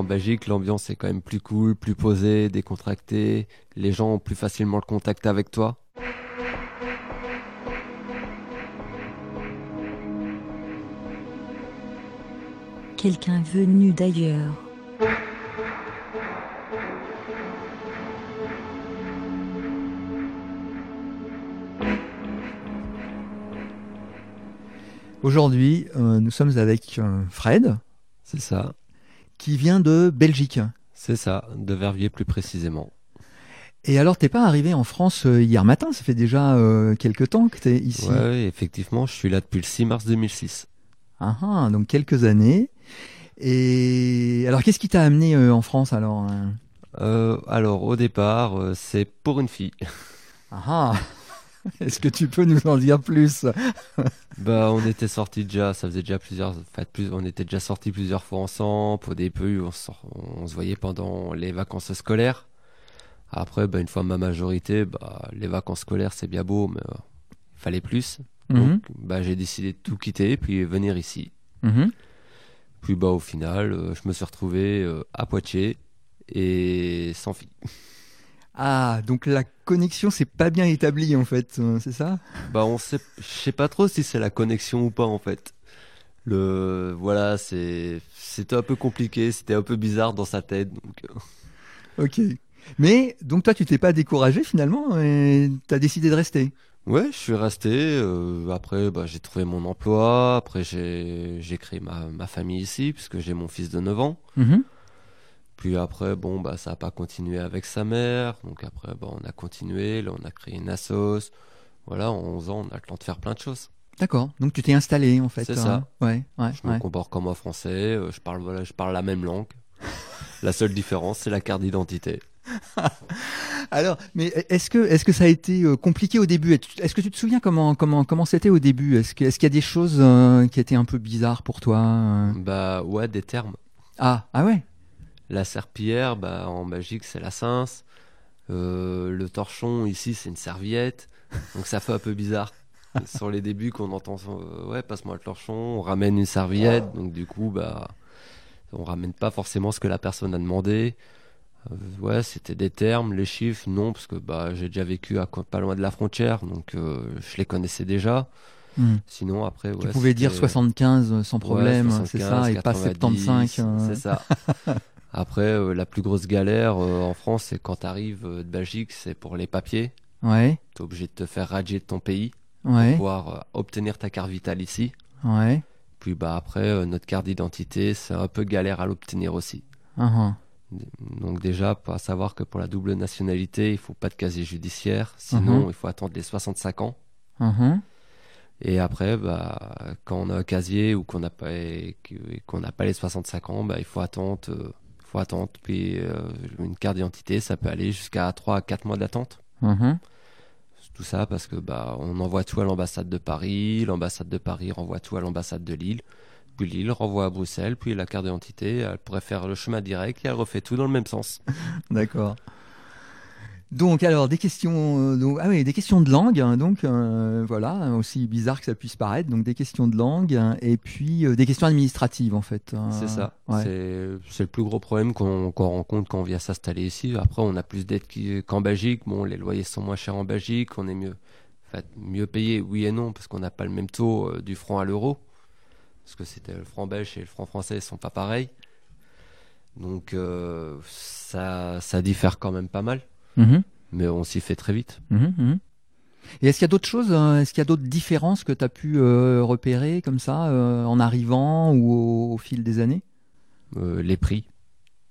En Belgique, l'ambiance est quand même plus cool, plus posée, décontractée. Les gens ont plus facilement le contact avec toi. Quelqu'un venu d'ailleurs. Aujourd'hui, euh, nous sommes avec euh, Fred, C'est ça. Qui vient de Belgique. C'est ça, de Verviers plus précisément. Et alors, t'es pas arrivé en France euh, hier matin? Ça fait déjà euh, quelques temps que t'es ici. Ouais, ouais, effectivement, je suis là depuis le 6 mars 2006. Ah, ah, donc quelques années. Et alors, qu'est-ce qui t'a amené euh, en France alors hein? Euh, alors, au départ, c'est pour une fille. Ah, ah. Est-ce que tu peux nous en dire plus? Bah, on était sortis déjà, ça faisait déjà plusieurs, enfin, plus, on était déjà sortis plusieurs fois ensemble. Au début, on, sort- on se voyait pendant les vacances scolaires. Après, bah, une fois ma majorité, bah, les vacances scolaires, c'est bien beau, mais euh, il fallait plus. Mhm, Donc, bah, j'ai décidé de tout quitter, puis venir ici. mhm. Puis, bah, au final, euh, je me suis retrouvé euh, à Poitiers et sans fille. Ah, donc la connexion c'est pas bien établie en fait, euh, c'est ça? Bah, on sait, je sais pas trop si c'est la connexion ou pas, en fait. Le, voilà, c'est, c'était un peu compliqué, c'était un peu bizarre dans sa tête, donc. euh, Ok. Mais donc toi tu t'es pas découragé finalement et t'as décidé de rester? Ouais, je suis resté. euh, après, bah, j'ai trouvé mon emploi. Après, j'ai j'ai créé ma, ma famille ici, puisque j'ai mon fils de 9 ans. Mhm. Puis après, bon, bah, ça n'a pas continué avec sa mère. Donc après, bah, on a continué. Là, on a créé une assos. Voilà, en 11 ans, on a le temps de faire plein de choses. D'accord. Donc tu t'es installé en fait. C'est hein. ça. Ouais, ouais, Je me comporte comme un Français. euh, je parle, voilà, je parle la même langue. la seule différence, c'est la carte d'identité. Alors, mais est-ce que est-ce que ça a été euh, compliqué au début? Est-ce que tu te souviens comment comment comment c'était au début? Est-ce qu'il y a des choses euh, qui étaient un peu bizarres pour toi Bah, ouais, des termes. Ah, ah ouais? La serpillière, bah, en Belgique, c'est la cince. Euh, le torchon, ici, c'est une serviette. Donc ça fait un peu bizarre. Sur les débuts, qu'on entend euh, ouais, passe-moi le torchon, on ramène une serviette. Donc du coup, bah, on ramène pas forcément ce que la personne a demandé. Euh, ouais, c'était des termes, les chiffres, non, parce que bah, j'ai déjà vécu à pas loin de la frontière, donc je les connaissais déjà. Hmm. Sinon, après, Tu ouais, pouvais dire c'était- 75 sans Ouais, problème, c'est 75, ça, et pas 90, 75. euh. C'est ça. Après, euh, la plus grosse galère euh, en France, c'est quand tu arrives de Belgique, c'est pour les papiers. Ouais, Tu es obligé de te faire radier de ton pays ouais, pour pouvoir euh, obtenir ta carte vitale ici. ouais. Puis bah après, euh, notre carte d'identité, c'est un peu galère à l'obtenir aussi. Ah. Donc déjà, pas savoir que pour la double nationalité, il faut pas de casier judiciaire. Sinon, Mhm. il faut attendre les 65 ans. Ah, ah. Et après, bah, quand on a un casier ou qu'on n'a pas, qu'on n'a pas les 65 ans, bah, il faut attendre. Faut attendre. Puis euh, une carte d'identité, ça peut aller jusqu'à 3 à 4 mois d'attente. Ah. Tout ça parce que bah, on envoie tout à l'ambassade de Paris, l'ambassade de Paris renvoie tout à l'ambassade de Lille, puis Lille renvoie à Bruxelles, puis la carte d'identité, elle pourrait faire le chemin direct et elle refait tout dans le même sens. D'accord. Donc alors des questions, euh, donc, ah oui, des questions de langue, hein, donc euh, voilà, aussi bizarre que ça puisse paraître, donc des questions de langue hein, et puis euh, des questions administratives en fait. hein. C'est ça. Ouais. C'est le plus gros problème qu'on rencontre quand on vient s'installer ici. Après, on a plus d'aides qui- qu'en Belgique. Bon, les loyers sont moins chers en Belgique. On est mieux, enfin, mieux payé, oui et non, parce qu'on n'a pas le même taux du franc à l'euro. Parce que c'était le franc belge et le franc français ne sont pas pareils. Donc, ça, ça diffère quand même pas mal. Mhm, Mais on s'y fait très vite. mhm, mhm. Et est-ce qu'il y a d'autres choses, euh, est-ce qu'il y a d'autres différences que tu as pu euh, repérer comme ça euh, en arrivant ou au, au fil des années? Euh, les prix.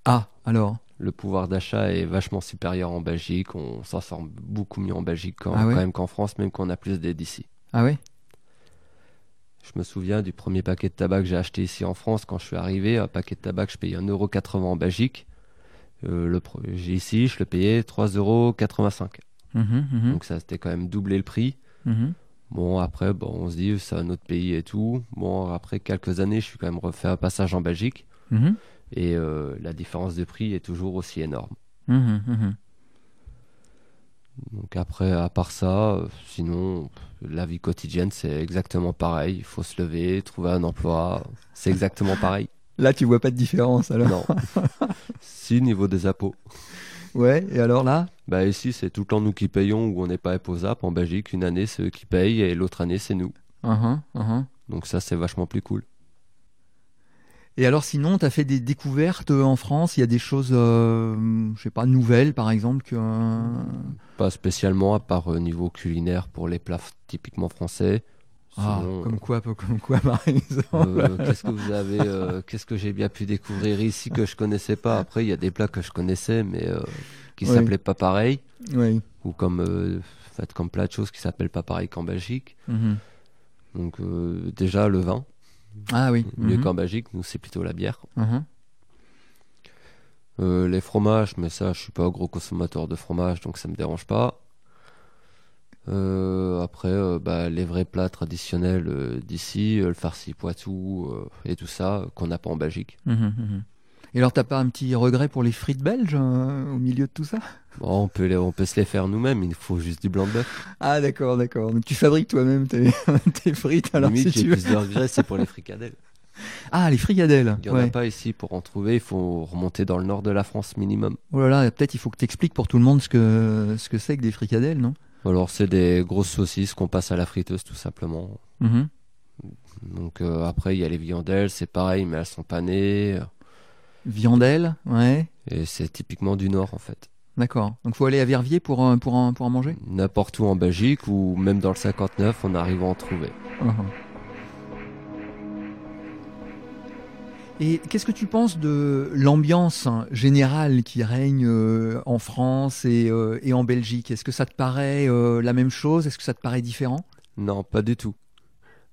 Ah, alors? Le pouvoir d'achat est vachement supérieur en Belgique. On s'en sort beaucoup mieux en Belgique quand, Ah ouais? quand même qu'en France, même qu'on a plus d'aides ici. Ah ouais? Je me souviens du premier paquet de tabac que j'ai acheté ici en France quand je suis arrivé. Un paquet de tabac je payais 1,80€ en Belgique. Euh, le j'ai ici, je le payais 3,85€. Mhm, mhm, Donc ça, c'était quand même doublé le prix. mhm. Bon, après, bon, on se dit, c'est un autre pays et tout. Bon, après quelques années, je suis quand même refait un passage en Belgique. Mhm, Et euh, la différence de prix est toujours aussi énorme. mhm. Donc après, à part ça, sinon, la vie quotidienne, c'est exactement pareil. Il faut se lever, trouver un emploi. C'est exactement pareil. Là, tu vois pas de différence alors. Non. si, niveau des impôts. Ouais, et alors là? Bah ici, c'est tout le temps nous qui payons ou on n'est pas imposable. En Belgique, une année, c'est eux qui payent et l'autre année, c'est nous. Uhum, uhum. Donc ça, c'est vachement plus cool. Et alors sinon, tu as fait des découvertes euh, en France? Il y a des choses, euh, je sais pas, nouvelles par exemple que... euh, Pas spécialement, à part euh, niveau culinaire pour les plats typiquement français. Ah, Sinon, comme quoi, comme quoi par exemple euh, qu'est-ce que vous avez, euh, qu'est-ce que j'ai bien pu découvrir ici que je connaissais pas? Après, il y a des plats que je connaissais, mais euh, qui Oui. s'appelaient pas pareil, Oui. ou comme, en fait, comme plein de choses qui s'appellent pas pareil qu'en Belgique. Mhm. Donc déjà le vin, Ah oui. mieux Mhm. qu'en Belgique, nous c'est plutôt la bière. Mhm. Les fromages, mais ça, je suis pas un gros consommateur de fromage, donc ça me dérange pas. Euh, après, euh, bah, les vrais plats traditionnels euh, d'ici, le farci poitou et tout ça, qu'on n'a pas en Belgique. Mhm, mhm. Et alors, t'as pas un petit regret pour les frites belges au milieu de tout ça? Bon, on peut, les- on peut se les faire nous-mêmes, il faut juste du blanc de bœuf. Ah d'accord, d'accord. Donc tu fabriques toi-même tes, tes frites alors Limite, si tu veux. plus de regrets, c'est pour les fricadelles. Ah, les fricadelles. Il y en a pas ici pour en trouver, il faut remonter dans le nord de la France minimum. Oh là là, peut-être il faut que tu expliques pour tout le monde ce que ce que c'est que des fricadelles, non? Alors, c'est des grosses saucisses qu'on passe à la friteuse tout simplement. Mhm. Donc euh, après, il y a les viandelles, c'est pareil, mais elles sont panées. Viandelles, ouais. Et c'est typiquement du Nord en fait. D'accord. Donc faut aller à Verviers pour euh, pour en, pour en manger? N'importe où en Belgique ou même dans le 59, on arrive à en trouver. Mhm. Et qu'est-ce que tu penses de l'ambiance hein, générale qui règne euh, en France et, euh, et en Belgique? Est-ce que ça te paraît euh, la même chose? Est-ce que ça te paraît différent? Non, pas du tout.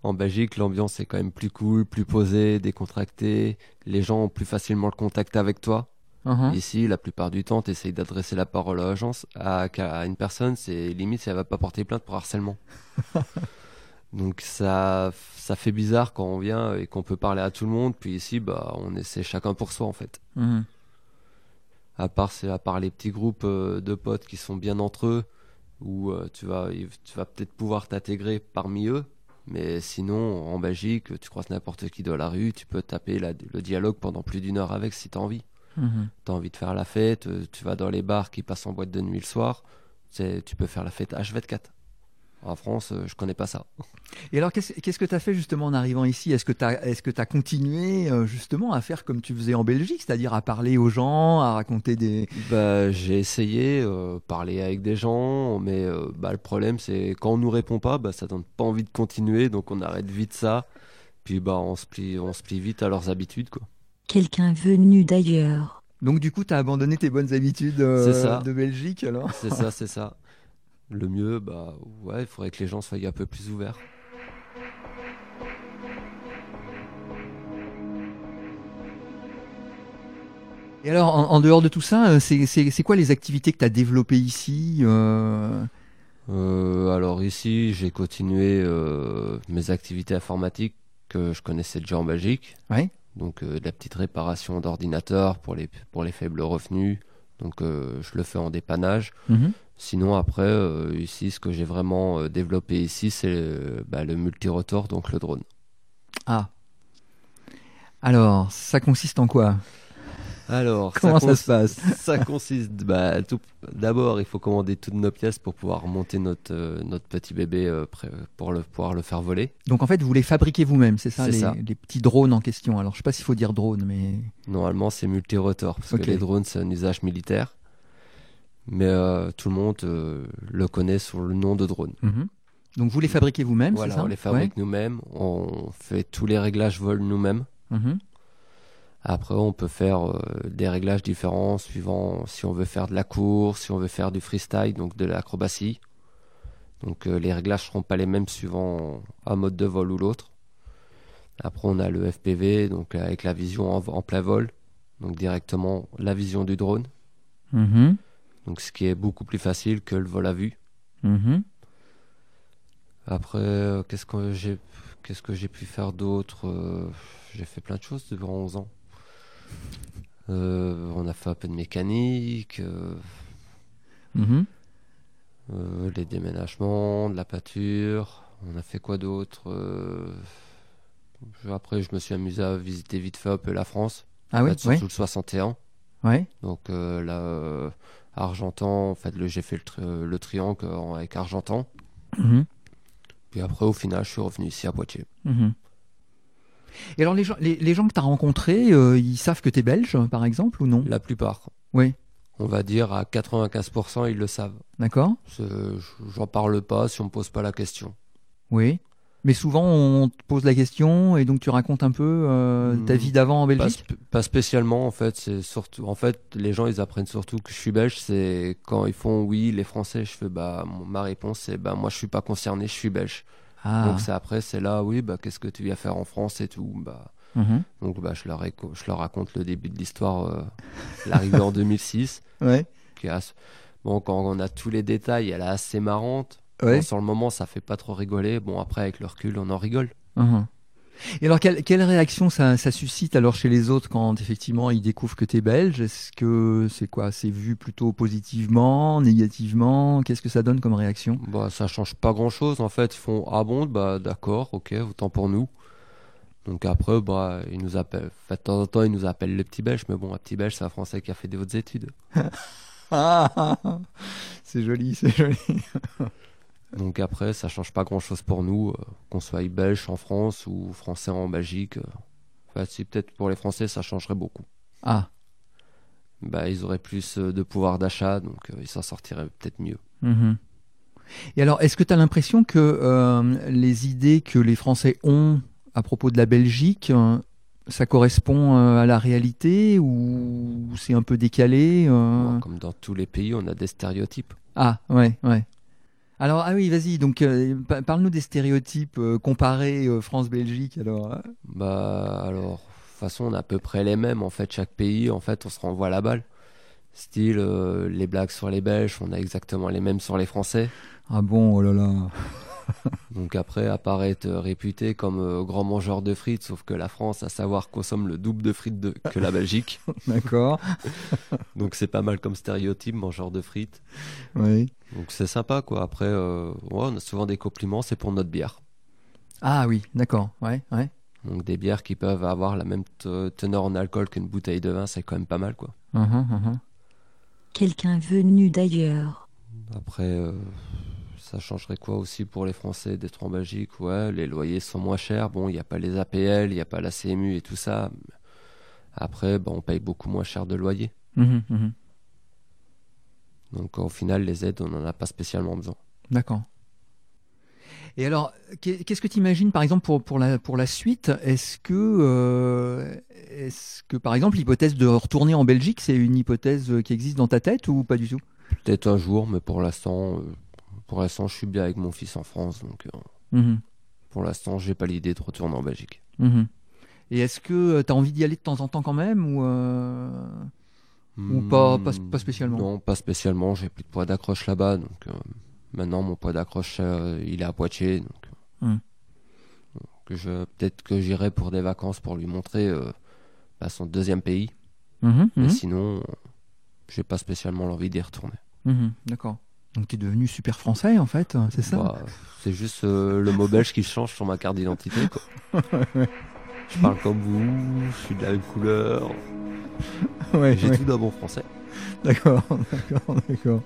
En Belgique, l'ambiance est quand même plus cool, plus posée, décontractée. Les gens ont plus facilement le contact avec toi. Mhm. Ici, la plupart du temps, tu essayes d'adresser la parole à, l'agence- à, à une personne, c'est limite si elle va pas porter plainte pour harcèlement. Donc ça, ça fait bizarre quand on vient et qu'on peut parler à tout le monde. Puis ici, bah, on essaie chacun pour soi en fait. Mhm. À part, c'est à part les petits groupes euh, de potes qui sont bien entre eux, où euh, tu vas, tu vas peut-être pouvoir t'intégrer parmi eux. Mais sinon, en Belgique, tu croises n'importe qui dans la rue, tu peux taper la- le dialogue pendant plus d'une heure avec si tu as envie. Mhm. T'as envie de faire la fête, euh, tu vas dans les bars qui passent en boîte de nuit le soir, tu peux faire la fête H24. En France, euh, je connais pas ça. Et alors, qu'est-ce que tu as fait justement en arrivant ici? Est-ce que tu as, est que as continué euh, justement à faire comme tu faisais en Belgique, c'est-à-dire à parler aux gens, à raconter des... Bah, j'ai essayé, euh, parler avec des gens, mais euh, bah, le problème c'est quand on nous répond pas, bah, ça donne pas envie de continuer, donc on arrête vite ça. Puis bah, on se plie, on se plie vite à leurs habitudes, quoi. Quelqu'un venu d'ailleurs. Donc du coup, tu as abandonné tes bonnes habitudes euh, ça. de Belgique alors? C'est ça, c'est ça. Le mieux, bah, ouais, il faudrait que les gens soient un peu plus ouverts. Et alors, en, en dehors de tout ça, euh, c'est- quoi les activités que tu as développées ici euh, Euh, alors ici, j'ai continué euh, mes activités informatiques que je connaissais déjà en Belgique. Ouais. Donc de la petite réparation d'ordinateur pour les, pour les faibles revenus. Donc je le fais en dépannage. Mhm. Sinon après, euh, ici, ce que j'ai vraiment euh, développé ici, c'est le, bah, le multirotor, donc le drone. Ah. Alors, ça consiste en quoi? Alors, Comment ça se passe? Ça consiste, bah, tout- d'abord, il faut commander toutes nos pièces pour pouvoir monter notre, euh, notre petit bébé euh, pour le, pouvoir le faire voler. Donc en fait, vous les fabriquez vous-même, c'est ça, C'est les, ça. les petits drones en question? Alors, je sais pas s'il faut dire drone, mais... Normalement, c'est multirotor, parce que les drones, c'est un usage militaire. Mais euh, tout le monde euh, le connaît sous le nom de drone. Mhm. Donc vous les fabriquez vous-même, Voilà, c'est ça on les fabrique nous-mêmes, on fait tous les réglages vol nous-mêmes. Mhm. Après, on peut faire euh, des réglages différents suivant si on veut faire de la course, si on veut faire du freestyle, donc de l'acrobatie. Donc les réglages seront pas les mêmes suivant un mode de vol ou l'autre. Après, on a le FPV, donc avec la vision en, en plein vol, donc directement la vision du drone. Mhm. Donc ce qui est beaucoup plus facile que le vol à vue. Mhm. Après, euh, qu'est-ce que j'ai qu'est-ce que j'ai pu faire d'autre Euh, J'ai fait plein de choses durant 11 ans. Euh, on a fait un peu de mécanique, Mhm. les déménagements, de la pâture. On a fait quoi d'autre Après, je me suis amusé à visiter vite fait un peu la France, Ah oui, ouais, surtout le 61. ouais. Donc là, Argentan, en fait, j'ai fait le, tri- euh, le triangle euh, avec Argentan. Mhm, Puis après, au final, je suis revenu ici à Poitiers. mhm. Et alors les gens, les, les gens que tu as rencontrés, euh, ils savent que tu es belge, par exemple, ou non? La plupart, Oui, on va dire à 95%, ils le savent. d'accord. J'en parle pas si on me pose pas la question. Oui. Mais souvent, on te pose la question et donc tu racontes un peu euh, ta Hmm. vie d'avant en Pas, Belgique sp- pas spécialement en fait, c'est surtout en fait les gens ils apprennent surtout que je suis belge, c'est quand ils font oui les Français, je fais bah mon- ma réponse c'est bah moi je suis pas concerné, je suis belge. Ah, Donc c'est après c'est là oui bah qu'est-ce que tu viens faire en France et tout bah mhm. donc bah je leur je leur raconte le début de l'histoire, euh, l'arrivée en 2006 ouais. qui est assez- bon quand on a tous les détails elle est assez marrante. Ouais. Bon, sur le moment ça fait pas trop rigoler, bon après avec le recul on en rigole. Mhm. Et alors, quelle, quelle réaction ça, ça suscite alors chez les autres quand effectivement ils découvrent que tu es belge? Est-ce que c'est quoi? C'est vu plutôt positivement, négativement? Qu'est-ce que ça donne comme réaction? Bah, ça change pas grand chose en fait. Ils font Ah bon, bah d'accord, ok, autant pour nous. Donc après, bah, ils nous appellent. Enfin, de temps en temps, ils nous appellent le petit belge, mais bon, un petit belge, c'est un français qui a fait des hautes études. Ah, c'est joli, c'est joli. Donc après, ça change pas grand chose pour nous, euh, qu'on soit belge en France ou français en Belgique. euh. Enfin, si peut-être pour les Français, ça changerait beaucoup. Ah, Bah, ils auraient plus euh, de pouvoir d'achat, donc ils s'en sortiraient peut-être mieux. mhm. Et alors, est-ce que tu as l'impression que euh, les idées que les Français ont à propos de la Belgique, ça correspond à la réalité ou c'est un peu décalé euh? Comme dans tous les pays, on a des stéréotypes. Ah, ouais, ouais. Alors, ah oui, vas-y, donc euh, pa- parle-nous des stéréotypes euh, comparés euh, France-Belgique alors. hein. Bah alors, de toute façon, on a à peu près les mêmes en fait. Chaque pays, en fait, on se renvoie la balle. Style, les blagues sur les Belges, on a exactement les mêmes sur les Français. Ah bon, oh là là. Après, apparaître euh, réputé comme euh, grand mangeur de frites, sauf que la France, à savoir, consomme le double de frites de- que la Belgique. D'accord. Donc c'est pas mal comme stéréotype, mangeur de frites. Oui. Donc c'est sympa quoi. Après, euh, ouais, on a souvent des compliments, c'est pour notre bière. Ah oui, d'accord. Ouais, ouais. Donc des bières qui peuvent avoir la même te- teneur en alcool qu'une bouteille de vin, c'est quand même pas mal quoi. Quelqu'un venu d'ailleurs. Après, euh, ça changerait quoi aussi pour les Français d'être en Belgique? Ouais, les loyers sont moins chers. Bon, il n'y a pas les APL, il n'y a pas la CMU et tout ça. Après, bah, on paye beaucoup moins cher de loyer. Mhm, mhm. Donc au final, les aides, on n'en a pas spécialement besoin. D'accord. Et alors, qu'est- qu'est-ce que tu imagines, par exemple, pour, pour, la, pour la suite? Est-ce que, euh, est que, par exemple, l'hypothèse de retourner en Belgique, c'est une hypothèse qui existe dans ta tête ou pas du tout? Peut-être un jour, mais pour l'instant, euh, pour l'instant, je suis bien avec mon fils en France. Donc euh, Mhm, pour l'instant, j'ai pas l'idée de retourner en Belgique. mhm. Et est-ce que tu as envie d'y aller de temps en temps quand même ou euh, Ou pas- pas- pas spécialement? Non, pas spécialement. J'ai plus de poids d'accroche là-bas. Donc euh, maintenant, mon poids d'accroche, euh, il est à Poitiers. Donc, euh, que je peut-être que j'irai pour des vacances pour lui montrer euh, bah, son deuxième pays. Mhm, Mais sinon, euh, j'ai pas spécialement l'envie d'y retourner. D'accord. Donc tu es devenu super français en fait, c'est ça Bah, c'est juste euh, le mot belge qui change sur ma carte d'identité. je parle comme vous, je suis de la même couleur. Ouais, J'ai ouais. tout d'un bon français. D'accord, d'accord, d'accord.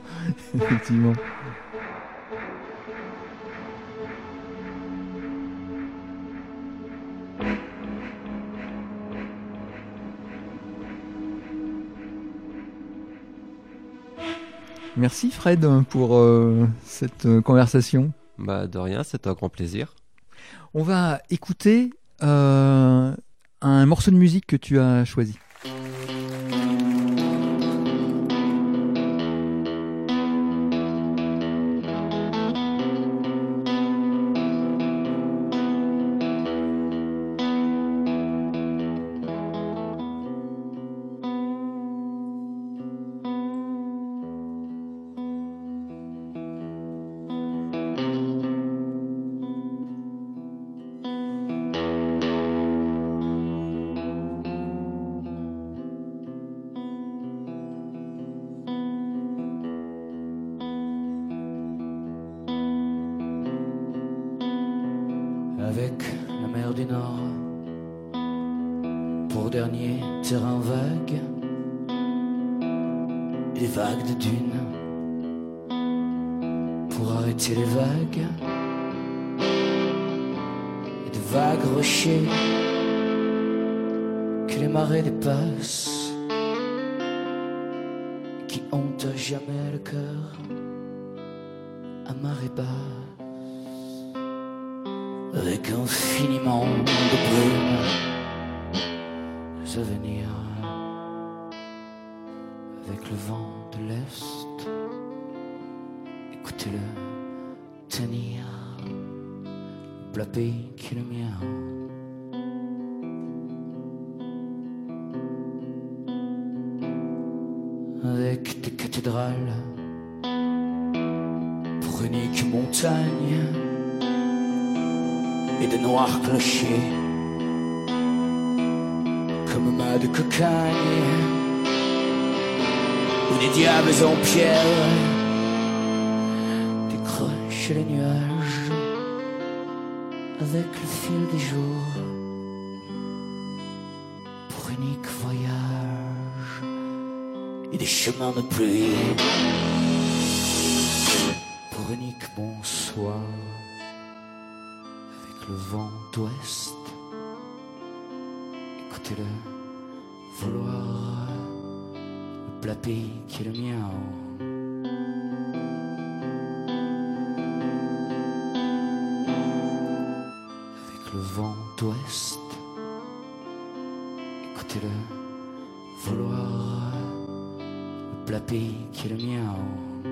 Effectivement. Merci Fred pour euh, cette euh, conversation. Bah, de rien, c'est un grand plaisir. On va écouter euh, un morceau de musique que tu as choisi. Avec la mer du Nord. Pour dernier terrain vague des vagues de dunes. Pour arrêter les vagues et de vagues rochers que les marées dépassent qui ont jamais le cœur à marée basse avec infiniment de brume les avenirs avec le vent de l'Est. Écoutez-le tenir le pays qui le mien. Avec des cathédrales pour unique montagne et de noirs clochers comme mâts de cocagne où des diables en pierre décrochent les nuages avec le fil des jours. Pour unique voyage et des chemins de pluie. Pour unique bonsoir le vent d'ouest. Écoutez-le vouloir le plat qui est le mien. Avec le vent d'ouest. Écoutez-le vouloir le plat qui est le mien.